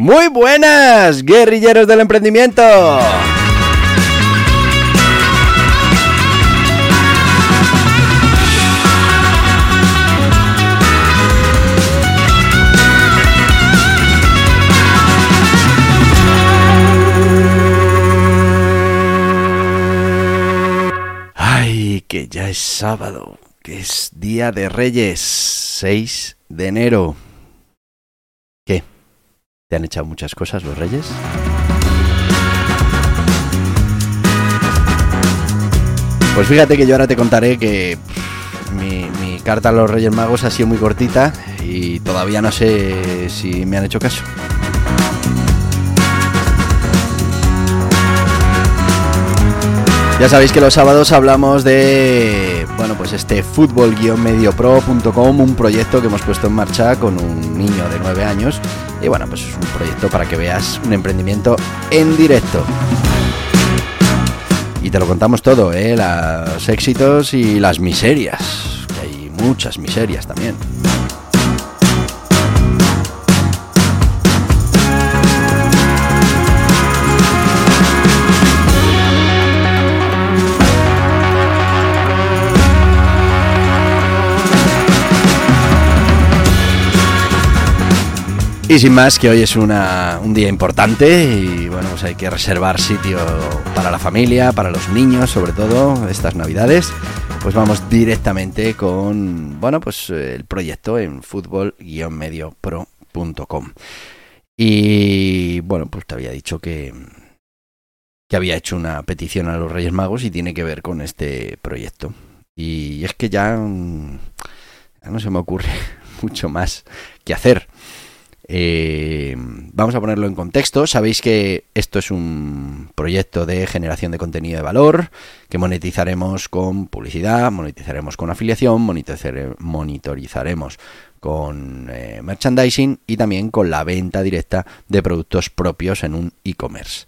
Muy buenas, guerrilleros del emprendimiento. Ay, que ya es sábado, que es día de Reyes, 6 de enero. ¿Te han echado muchas cosas los Reyes? Pues fíjate que yo ahora te contaré que mi carta a los Reyes Magos ha sido muy cortita y todavía no sé si me han hecho caso. Ya sabéis que los sábados hablamos de, bueno, pues este fútbol-mediopro.com, un proyecto que hemos puesto en marcha con un niño de 9 años. Y bueno, pues es un proyecto para que veas un emprendimiento en directo. Y te lo contamos todo, ¿eh? Los éxitos y las miserias. Que hay muchas miserias también. Y sin más, que hoy es una- un día importante y bueno, pues hay que reservar sitio para la familia, para los niños, sobre todo estas navidades. Pues vamos directamente con, bueno, pues eh, el proyecto en fútbol-mediopro.com. Y bueno, pues te había dicho que, que había hecho una petición a los Reyes Magos y tiene que ver con este proyecto. Y es que mm, ya no se me ocurre mucho más que hacer. Eh, vamos a ponerlo en contexto. Sabéis que esto es un proyecto de generación de contenido de valor que monetizaremos con publicidad, monetizaremos con afiliación, monitorizaremos con eh, merchandising y también con la venta directa de productos propios en un e-commerce.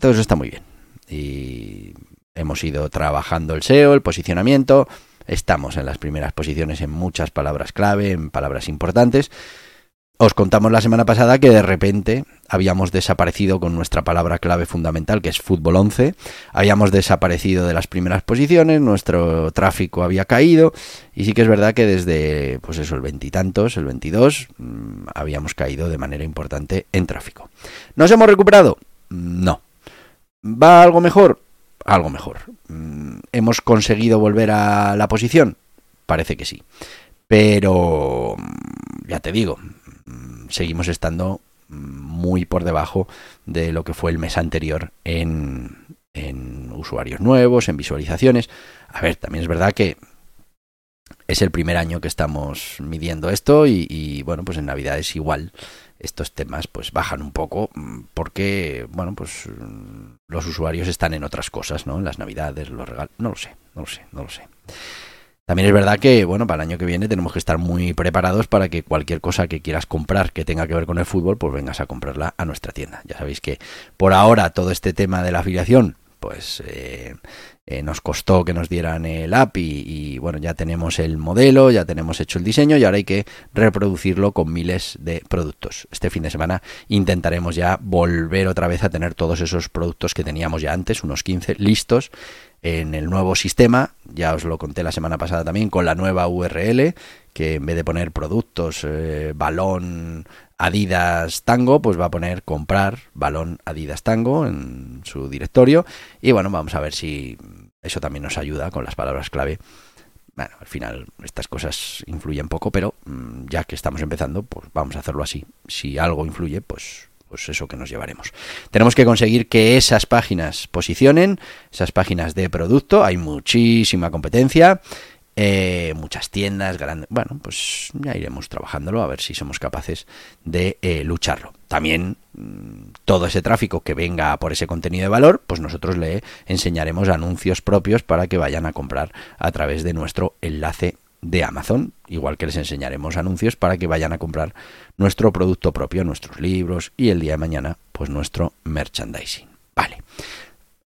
Todo eso está muy bien. Y hemos ido trabajando el SEO, el posicionamiento. Estamos en las primeras posiciones en muchas palabras clave, en palabras importantes. Os contamos la semana pasada que de repente habíamos desaparecido con nuestra palabra clave fundamental, que es fútbol 11. Habíamos desaparecido de las primeras posiciones, nuestro tráfico había caído y sí que es verdad que desde, pues eso, el veintitantos, el 22, mm, habíamos caído de manera importante en tráfico. ¿Nos hemos recuperado? No. ¿Va algo mejor? Algo mejor. Mm, ¿Hemos conseguido volver a la posición? Parece que sí. Pero, mm, ya te digo, mm, seguimos estando muy por debajo de lo que fue el mes anterior en, usuarios nuevos, en visualizaciones. A ver, también es verdad que es el primer año que estamos midiendo esto y, y, bueno, pues en Navidad es igual. Estos temas pues bajan un poco porque, bueno, pues los usuarios están en otras cosas, ¿no? En las Navidades, los regalos, no lo sé, no lo sé, no lo sé. También es verdad que, bueno, para el año que viene tenemos que estar muy preparados para que cualquier cosa que quieras comprar que tenga que ver con el fútbol, pues vengas a comprarla a nuestra tienda. Ya sabéis que por ahora todo este tema de la afiliación, pues eh, eh, nos costó que nos dieran el app y, y, bueno, ya tenemos el modelo, ya tenemos hecho el diseño y ahora hay que reproducirlo con miles de productos. Este fin de semana intentaremos ya volver otra vez a tener todos esos productos que teníamos ya antes, unos 15 listos en el nuevo sistema, ya os lo conté la semana pasada también, con la nueva URL, que en vez de poner productos, eh, balón, Adidas Tango, pues va a poner comprar balón Adidas Tango en su directorio. Y bueno, vamos a ver si eso también nos ayuda con las palabras clave. Bueno, al final estas cosas influyen poco, pero mmm, ya que estamos empezando, pues vamos a hacerlo así. Si algo influye, pues pues eso que nos llevaremos. Tenemos que conseguir que esas páginas posicionen, esas páginas de producto, hay muchísima competencia eh, muchas tiendas, grandes. Bueno, pues ya iremos trabajándolo a ver si somos capaces de eh, lucharlo. También mm, todo ese tráfico que venga por ese contenido de valor, pues nosotros le enseñaremos anuncios propios para que vayan a comprar a través de nuestro enlace de Amazon, igual que les enseñaremos anuncios para que vayan a comprar nuestro producto propio, nuestros libros y el día de mañana, pues nuestro merchandising. Vale.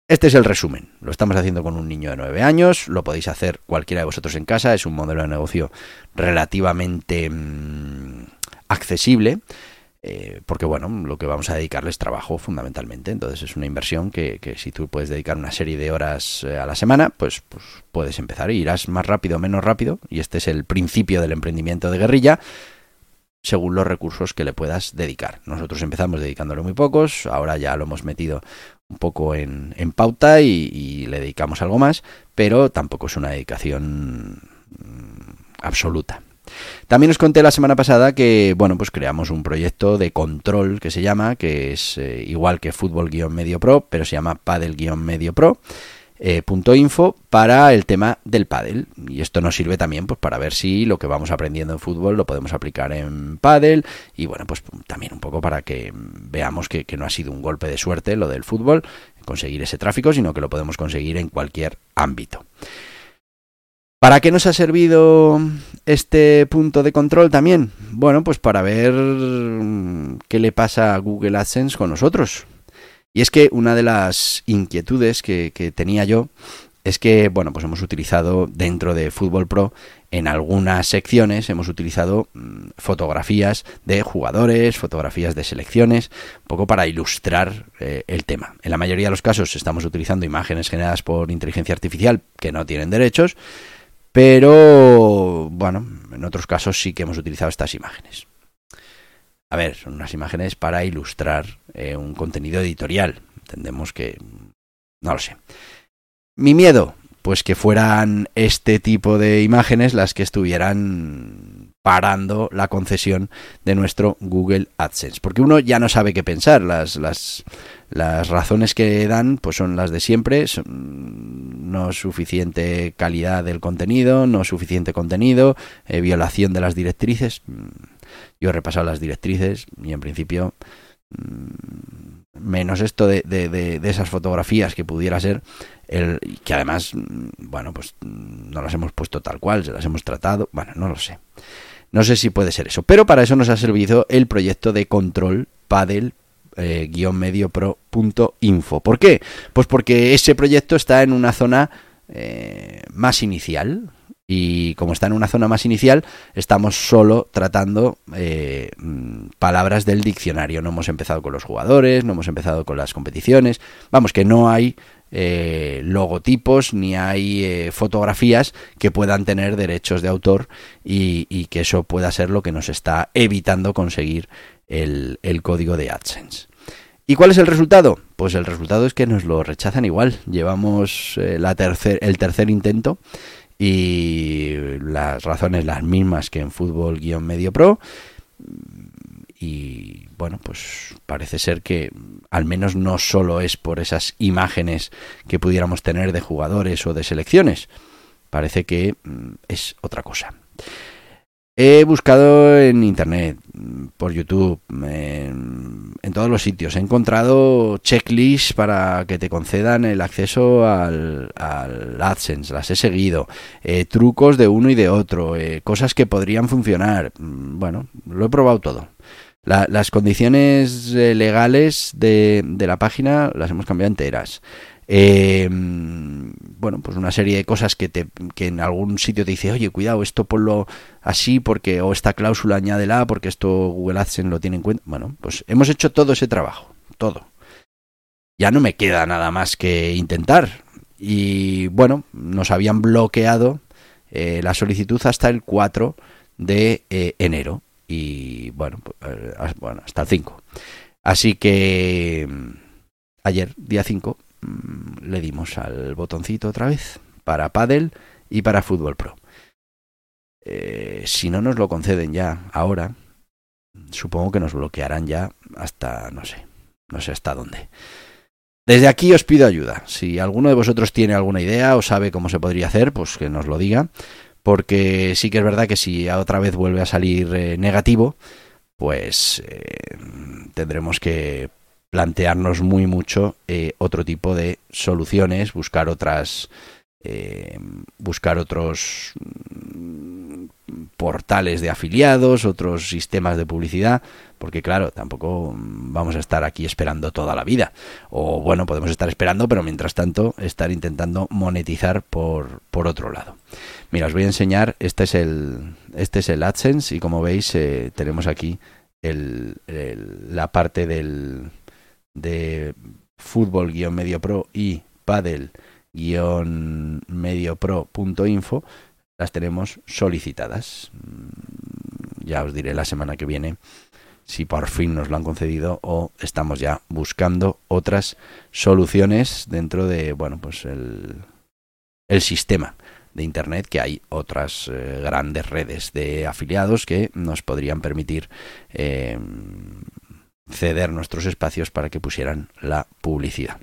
Este es el resumen. Lo estamos haciendo con un niño de 9 años, lo podéis hacer cualquiera de vosotros en casa, es un modelo de negocio relativamente mmm, accesible. Eh, porque bueno, lo que vamos a dedicarles es trabajo fundamentalmente. Entonces es una inversión que, que, si tú puedes dedicar una serie de horas eh, a la semana, pues, pues puedes empezar. Irás más rápido o menos rápido. Y este es el principio del emprendimiento de guerrilla según los recursos que le puedas dedicar. Nosotros empezamos dedicándole muy pocos, ahora ya lo hemos metido un poco en, en pauta y, le dedicamos algo más, pero tampoco es una dedicación mm, absoluta. También os conté la semana pasada que, bueno, pues creamos un proyecto de control que se llama, que es eh, igual que Fútbol-Medio Pro, pero se llama Padel-Medio Pro. Eh, punto info para el tema del pádel y esto nos sirve también pues para ver si lo que vamos aprendiendo en fútbol lo podemos aplicar en pádel y bueno pues también un poco para que veamos que, que no ha sido un golpe de suerte lo del fútbol conseguir ese tráfico sino que lo podemos conseguir en cualquier ámbito ¿Para qué nos ha servido este punto de control también? Bueno, pues para ver qué le pasa a Google AdSense con nosotros. Y es que una de las inquietudes que, tenía yo es que, bueno, pues hemos utilizado dentro de Fútbol Pro, en algunas secciones, hemos utilizado mmm, fotografías de jugadores, fotografías de selecciones, un poco para ilustrar eh, el tema. En la mayoría de los casos estamos utilizando imágenes generadas por inteligencia artificial que no tienen derechos, pero, bueno, en otros casos sí que hemos utilizado estas imágenes. A ver, son unas imágenes para ilustrar eh, un contenido editorial. Entendemos que... No lo sé. Mi miedo, pues que fueran este tipo de imágenes las que estuvieran parando la concesión de nuestro Google AdSense. Porque uno ya no sabe qué pensar. Las, las, las razones que dan pues son las de siempre. No suficiente calidad del contenido, no suficiente contenido, eh, violación de las directrices. Yo he repasado las directrices y en principio menos esto de, de, de, de, esas fotografías que pudiera ser el que además bueno pues no las hemos puesto tal cual se las hemos tratado bueno no lo sé no sé si puede ser eso pero para eso nos ha servido el proyecto de control padel eh, guion medio pro punto info ¿por qué? pues porque ese proyecto está en una zona eh, más inicial y como está en una zona más inicial, estamos solo tratando eh, palabras del diccionario. No hemos empezado con los jugadores, no hemos empezado con las competiciones. Vamos, que no hay eh, logotipos ni hay eh, fotografías que puedan tener derechos de autor y, y, que eso pueda ser lo que nos está evitando conseguir el, el código de AdSense. ¿Y cuál es el resultado? Pues el resultado es que nos lo rechazan igual. Llevamos eh, la tercer, el tercer intento y las razones las mismas que en fútbol-medio pro. Y bueno pues parece ser que al menos no solo es por esas imágenes que pudiéramos tener de jugadores o de selecciones. Parece que mm, es otra cosa. He buscado en internet, por YouTube, en, en, todos los sitios. He encontrado checklists para que te concedan el acceso al, al AdSense. Las he seguido. Eh, trucos de uno y de otro. Eh, cosas que podrían funcionar. Bueno, lo he probado todo. La, las condiciones eh, legales de la página las hemos cambiado enteras. Eh, bueno, pues una serie de cosas que, te, que en algún sitio te dice, oye, cuidado, esto ponlo así porque, o esta cláusula añádela porque esto Google AdSense lo tiene en cuenta. Bueno, pues hemos hecho todo ese trabajo, todo. Ya no me queda nada más que intentar. Y bueno, nos habían bloqueado eh, la solicitud hasta el 4 de eh, enero. Y bueno, pues, eh, bueno, hasta el 5. Así que ayer, día 5, Mm, le dimos al botoncito otra vez para Paddle y para Fútbol Pro. Eh, si no nos lo conceden ya ahora, supongo que nos bloquearán ya hasta, no sé, no sé hasta dónde. Desde aquí os pido ayuda. Si alguno de vosotros tiene alguna idea o sabe cómo se podría hacer, pues que nos lo diga, porque sí que es verdad que si otra vez vuelve a salir eh, negativo, pues eh, tendremos que plantearnos muy mucho eh, otro tipo de soluciones, buscar otras, buscar otros mm, portales de afiliados, otros sistemas de publicidad, porque claro, tampoco vamos a estar aquí esperando toda la vida. O bueno, podemos estar esperando, pero mientras tanto estar intentando monetizar por, por otro lado. Mira, os voy a enseñar, este es el, este es el AdSense y como veis eh, tenemos aquí el, la parte del de fútbol-medio pro y paddle-medio pro.info las tenemos solicitadas. Mm, ya os diré la semana que viene si por fin nos lo han concedido o estamos ya buscando otras soluciones dentro de, bueno, pues el, el sistema de Internet, que hay otras eh, grandes redes de afiliados que nos podrían permitir eh, ceder nuestros espacios para que pusieran la publicidad.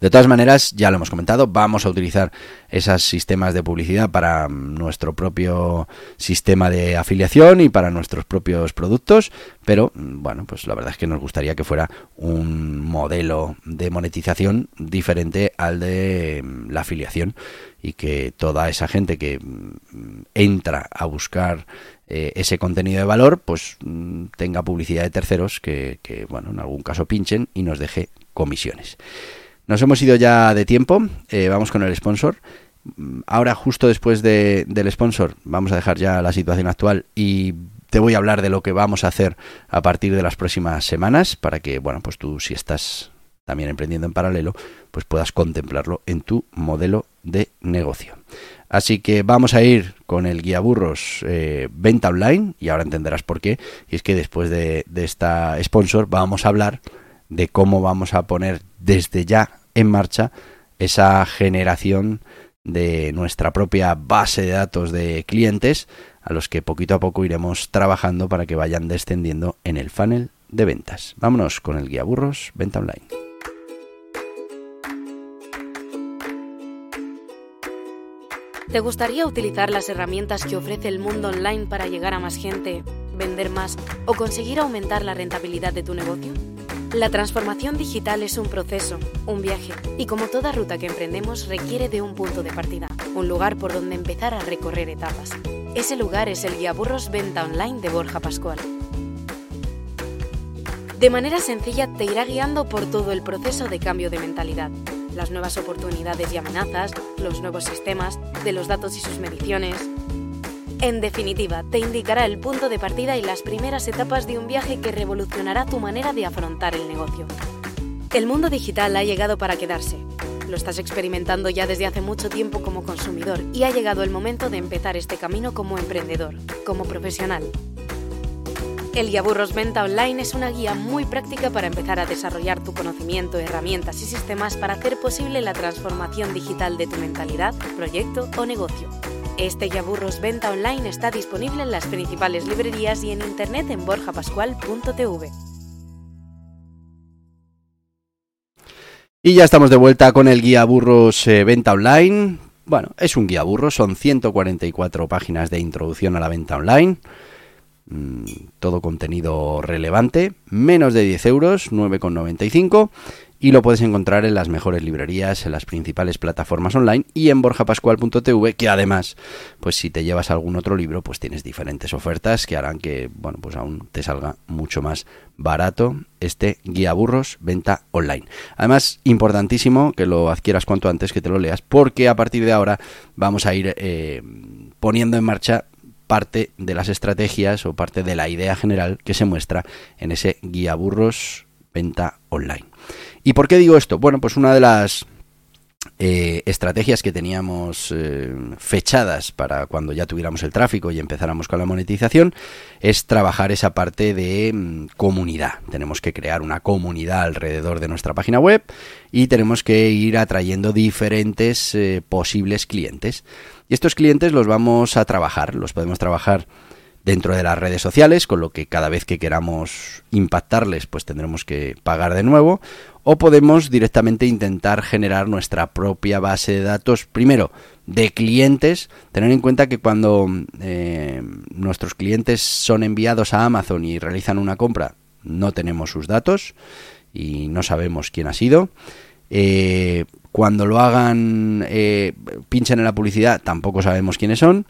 De todas maneras, ya lo hemos comentado, vamos a utilizar esos sistemas de publicidad para mm, nuestro propio sistema de afiliación y para nuestros propios productos, pero mm, bueno, pues la verdad es que nos gustaría que fuera un modelo de monetización diferente al de mm, la afiliación y que toda esa gente que entra a buscar eh, ese contenido de valor, pues tenga publicidad de terceros que, que, bueno, en algún caso pinchen y nos deje comisiones. Nos hemos ido ya de tiempo, eh, vamos con el sponsor. Ahora, justo después de, del sponsor, vamos a dejar ya la situación actual y te voy a hablar de lo que vamos a hacer a partir de las próximas semanas para que, bueno, pues tú si estás también emprendiendo en paralelo, pues puedas contemplarlo en tu modelo de negocio. Así que vamos a ir con el guía burros eh, venta online y ahora entenderás por qué. Y es que después de, de esta sponsor vamos a hablar de cómo vamos a poner desde ya en marcha esa generación de nuestra propia base de datos de clientes a los que poquito a poco iremos trabajando para que vayan descendiendo en el funnel de ventas. Vámonos con el guía burros Venta Online. ¿Te gustaría utilizar las herramientas que ofrece el mundo online para llegar a más gente, vender más o conseguir aumentar la rentabilidad de tu negocio? La transformación digital es un proceso, un viaje, y como toda ruta que emprendemos requiere de un punto de partida, un lugar por donde empezar a recorrer etapas. Ese lugar es el Guía Burros Venta Online de Borja Pascual. De manera sencilla te irá guiando por todo el proceso de cambio de mentalidad, las nuevas oportunidades y amenazas, los nuevos sistemas, de los datos y sus mediciones, en definitiva, te indicará el punto de partida y las primeras etapas de un viaje que revolucionará tu manera de afrontar el negocio. El mundo digital ha llegado para quedarse. Lo estás experimentando ya desde hace mucho tiempo como consumidor y ha llegado el momento de empezar este camino como emprendedor, como profesional. El Guía Burros Venta Online es una guía muy práctica para empezar a desarrollar tu conocimiento, herramientas y sistemas para hacer posible la transformación digital de tu mentalidad, proyecto o negocio. Este Yaburros Venta Online está disponible en las principales librerías y en internet en borjapascual.tv. Y ya estamos de vuelta con el guía burros eh, venta online. Bueno, es un guía burro, son 144 páginas de introducción a la venta online. Mm, todo contenido relevante, menos de 10 euros, 9,95 y lo puedes encontrar en las mejores librerías, en las principales plataformas online y en borjapascual.tv, que además, pues si te llevas algún otro libro, pues tienes diferentes ofertas que harán que, bueno, pues aún te salga mucho más barato este guía burros venta online. Además, importantísimo que lo adquieras cuanto antes, que te lo leas, porque a partir de ahora vamos a ir eh, poniendo en marcha parte de las estrategias o parte de la idea general que se muestra en ese guía burros venta online. ¿Y por qué digo esto? Bueno, pues una de las eh, estrategias que teníamos eh, fechadas para cuando ya tuviéramos el tráfico y empezáramos con la monetización es trabajar esa parte de mm, comunidad. Tenemos que crear una comunidad alrededor de nuestra página web y tenemos que ir atrayendo diferentes eh, posibles clientes. Y estos clientes los vamos a trabajar, los podemos trabajar dentro de las redes sociales, con lo que cada vez que queramos impactarles, pues tendremos que pagar de nuevo, o podemos directamente intentar generar nuestra propia base de datos, primero de clientes, tener en cuenta que cuando eh, nuestros clientes son enviados a Amazon y realizan una compra, no tenemos sus datos y no sabemos quién ha sido. Eh, cuando lo hagan, eh, pinchen en la publicidad, tampoco sabemos quiénes son.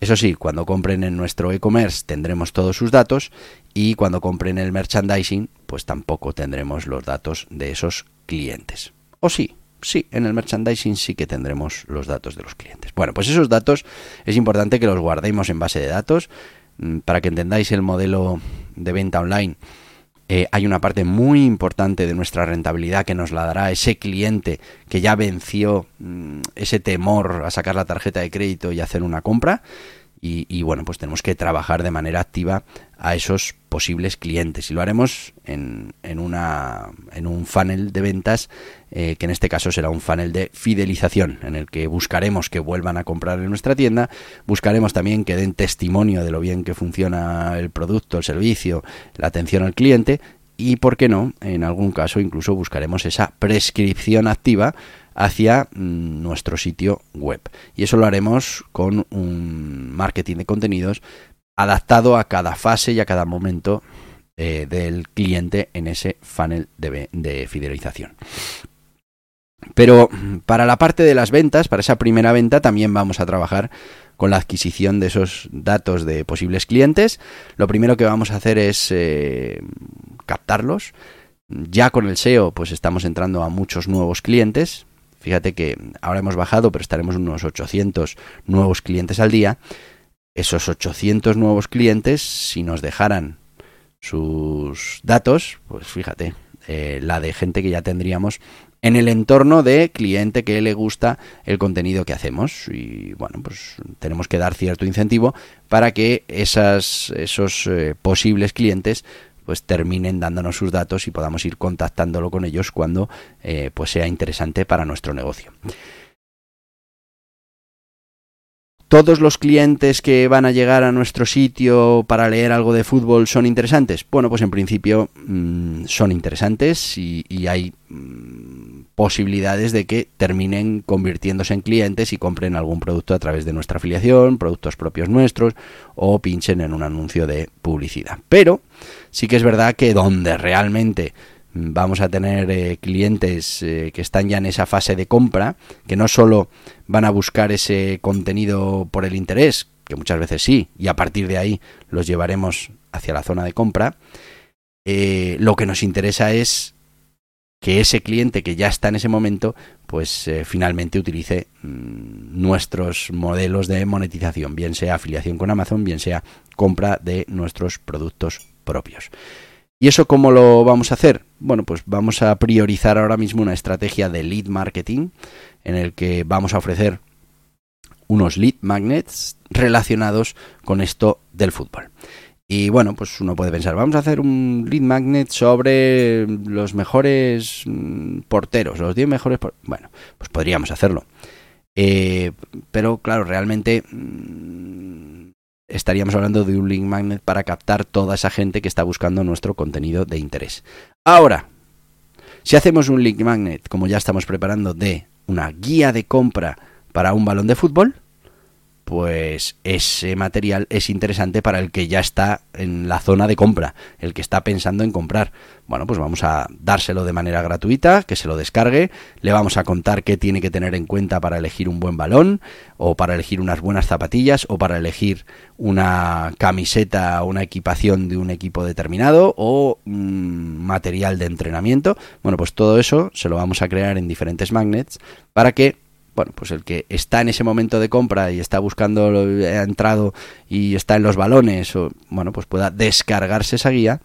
Eso sí, cuando compren en nuestro e-commerce tendremos todos sus datos y cuando compren el merchandising, pues tampoco tendremos los datos de esos clientes. O sí, sí, en el merchandising sí que tendremos los datos de los clientes. Bueno, pues esos datos es importante que los guardemos en base de datos mm, para que entendáis el modelo de venta online eh, hay una parte muy importante de nuestra rentabilidad que nos la dará ese cliente que ya venció mm, ese temor a sacar la tarjeta de crédito y hacer una compra. Y, bueno, pues tenemos que trabajar de manera activa a esos posibles clientes y lo haremos en, en, una, en un funnel de ventas eh, que en este caso será un funnel de fidelización en el que buscaremos que vuelvan a comprar en nuestra tienda, buscaremos también que den testimonio de lo bien que funciona el producto, el servicio, la atención al cliente y, por qué no, en algún caso incluso buscaremos esa prescripción activa hacia mm, nuestro sitio web. Y eso lo haremos con un marketing de contenidos adaptado a cada fase y a cada momento eh, del cliente en ese funnel de, fidelización. Pero para la parte de las ventas, para esa primera venta, también vamos a trabajar con la adquisición de esos datos de posibles clientes. Lo primero que vamos a hacer es eh, captarlos. Ya con el SEO, pues estamos entrando a muchos nuevos clientes. Fíjate que ahora hemos bajado, pero estaremos unos 800 nuevos clientes al día. Esos 800 nuevos clientes, si nos dejaran sus datos, pues fíjate, eh, la de gente que ya tendríamos en el entorno de cliente que le gusta el contenido que hacemos. Y bueno, pues tenemos que dar cierto incentivo para que esas, esos eh, posibles clientes pues terminen dándonos sus datos y podamos ir contactándolo con ellos cuando eh, pues sea interesante para nuestro negocio. ¿Todos los clientes que van a llegar a nuestro sitio para leer algo de fútbol son interesantes? Bueno, pues en principio mm, son interesantes y, hay mm, posibilidades de que terminen convirtiéndose en clientes y compren algún producto a través de nuestra afiliación, productos propios nuestros o pinchen en un anuncio de publicidad. Pero sí que es verdad que donde realmente vamos a tener eh, clientes eh, que están ya en esa fase de compra, que no solo van a buscar ese contenido por el interés, que muchas veces sí, y a partir de ahí los llevaremos hacia la zona de compra, eh, lo que nos interesa es que ese cliente que ya está en ese momento, pues finalmente utilice mm, nuestros modelos de monetización, bien sea afiliación con Amazon, bien sea compra de nuestros productos propios. ¿Y eso cómo lo vamos a hacer? Bueno, pues vamos a priorizar ahora mismo una estrategia de lead marketing en el que vamos a ofrecer unos lead magnets relacionados con esto del fútbol. Y bueno, pues uno puede pensar, vamos a hacer un lead magnet sobre los mejores mm, porteros, los 10 mejores... Bueno, pues podríamos hacerlo. Eh, pero claro, realmente mm, estaríamos hablando de un link magnet para captar toda esa gente que está buscando nuestro contenido de interés. Ahora, si hacemos un link magnet, como ya estamos preparando, de una guía de compra para un balón de fútbol, pues ese material es interesante para el que ya está en la zona de compra, el que está pensando en comprar. Bueno, pues vamos a dárselo de manera gratuita, que se lo descargue, le vamos a contar qué tiene que tener en cuenta para elegir un buen balón, o para elegir unas buenas zapatillas, o para elegir una camiseta una equipación de un equipo determinado, o material de entrenamiento. Bueno, pues todo eso se lo vamos a crear en diferentes magnets para que bueno, pues el que está en ese momento de compra y está buscando, ha entrado y está en los balones, o, bueno, pues pueda descargarse esa guía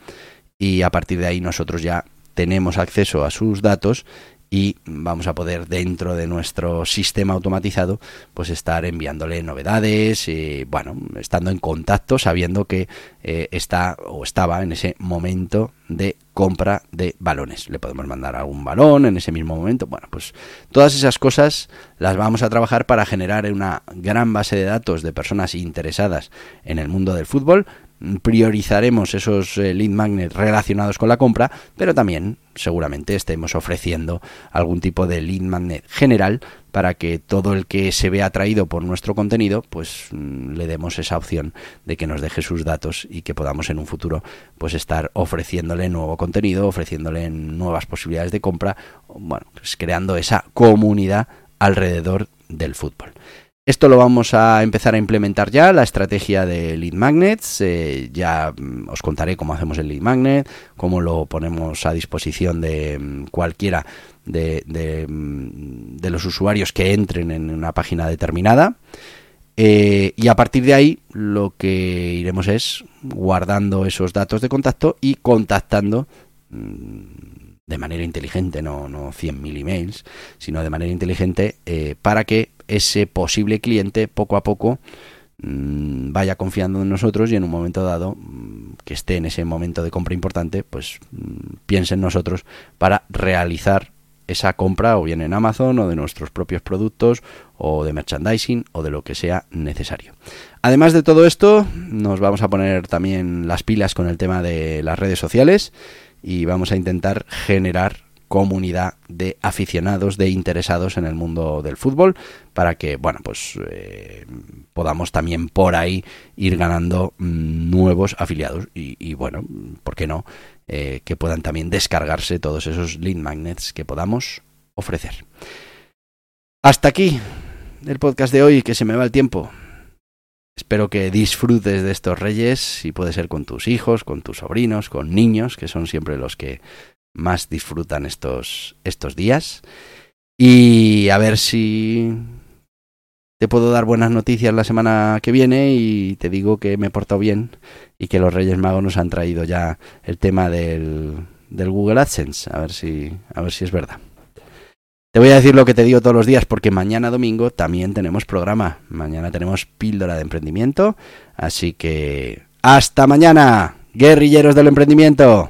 y a partir de ahí nosotros ya tenemos acceso a sus datos y vamos a poder dentro de nuestro sistema automatizado pues estar enviándole novedades y bueno estando en contacto sabiendo que eh, está o estaba en ese momento de compra de balones. Le podemos mandar algún balón en ese mismo momento. Bueno pues todas esas cosas las vamos a trabajar para generar una gran base de datos de personas interesadas en el mundo del fútbol. Priorizaremos esos eh, lead magnets relacionados con la compra, pero también seguramente estemos ofreciendo algún tipo de lead magnet general para que todo el que se vea atraído por nuestro contenido, pues mm, le demos esa opción de que nos deje sus datos y que podamos en un futuro pues estar ofreciéndole nuevo contenido, ofreciéndole nuevas posibilidades de compra, bueno, pues creando esa comunidad alrededor del fútbol. Esto lo vamos a empezar a implementar ya, la estrategia de lead magnets. Eh, ya mm, os contaré cómo hacemos el lead magnet, cómo lo ponemos a disposición de mm, cualquiera de, mm, de, los usuarios que entren en una página determinada. Eh, y a partir de ahí lo que iremos es guardando esos datos de contacto y contactando de manera inteligente, no, no 100.000 emails, sino de manera inteligente eh, para que ese posible cliente poco a poco mm, vaya confiando en nosotros y en un momento dado mm, que esté en ese momento de compra importante, pues mm, piense en nosotros para realizar esa compra o bien en Amazon o de nuestros propios productos o de merchandising o de lo que sea necesario. Además de todo esto, nos vamos a poner también las pilas con el tema de las redes sociales y vamos a intentar generar comunidad de aficionados, de interesados en el mundo del fútbol, para que, bueno, pues eh, podamos también por ahí ir ganando mm, nuevos afiliados y, bueno, ¿por qué no? Eh, que puedan también descargarse todos esos lead magnets que podamos ofrecer. Hasta aquí el podcast de hoy, que se me va el tiempo. Espero que disfrutes de estos reyes y puede ser con tus hijos, con tus sobrinos, con niños, que son siempre los que más disfrutan estos, estos días. Y a ver si te puedo dar buenas noticias la semana que viene y te digo que me he portado bien y que los Reyes Magos nos han traído ya el tema del, del Google AdSense. A ver si, a ver si es verdad. Te voy a decir lo que te digo todos los días porque mañana domingo también tenemos programa. Mañana tenemos píldora de emprendimiento. Así que hasta mañana, guerrilleros del emprendimiento.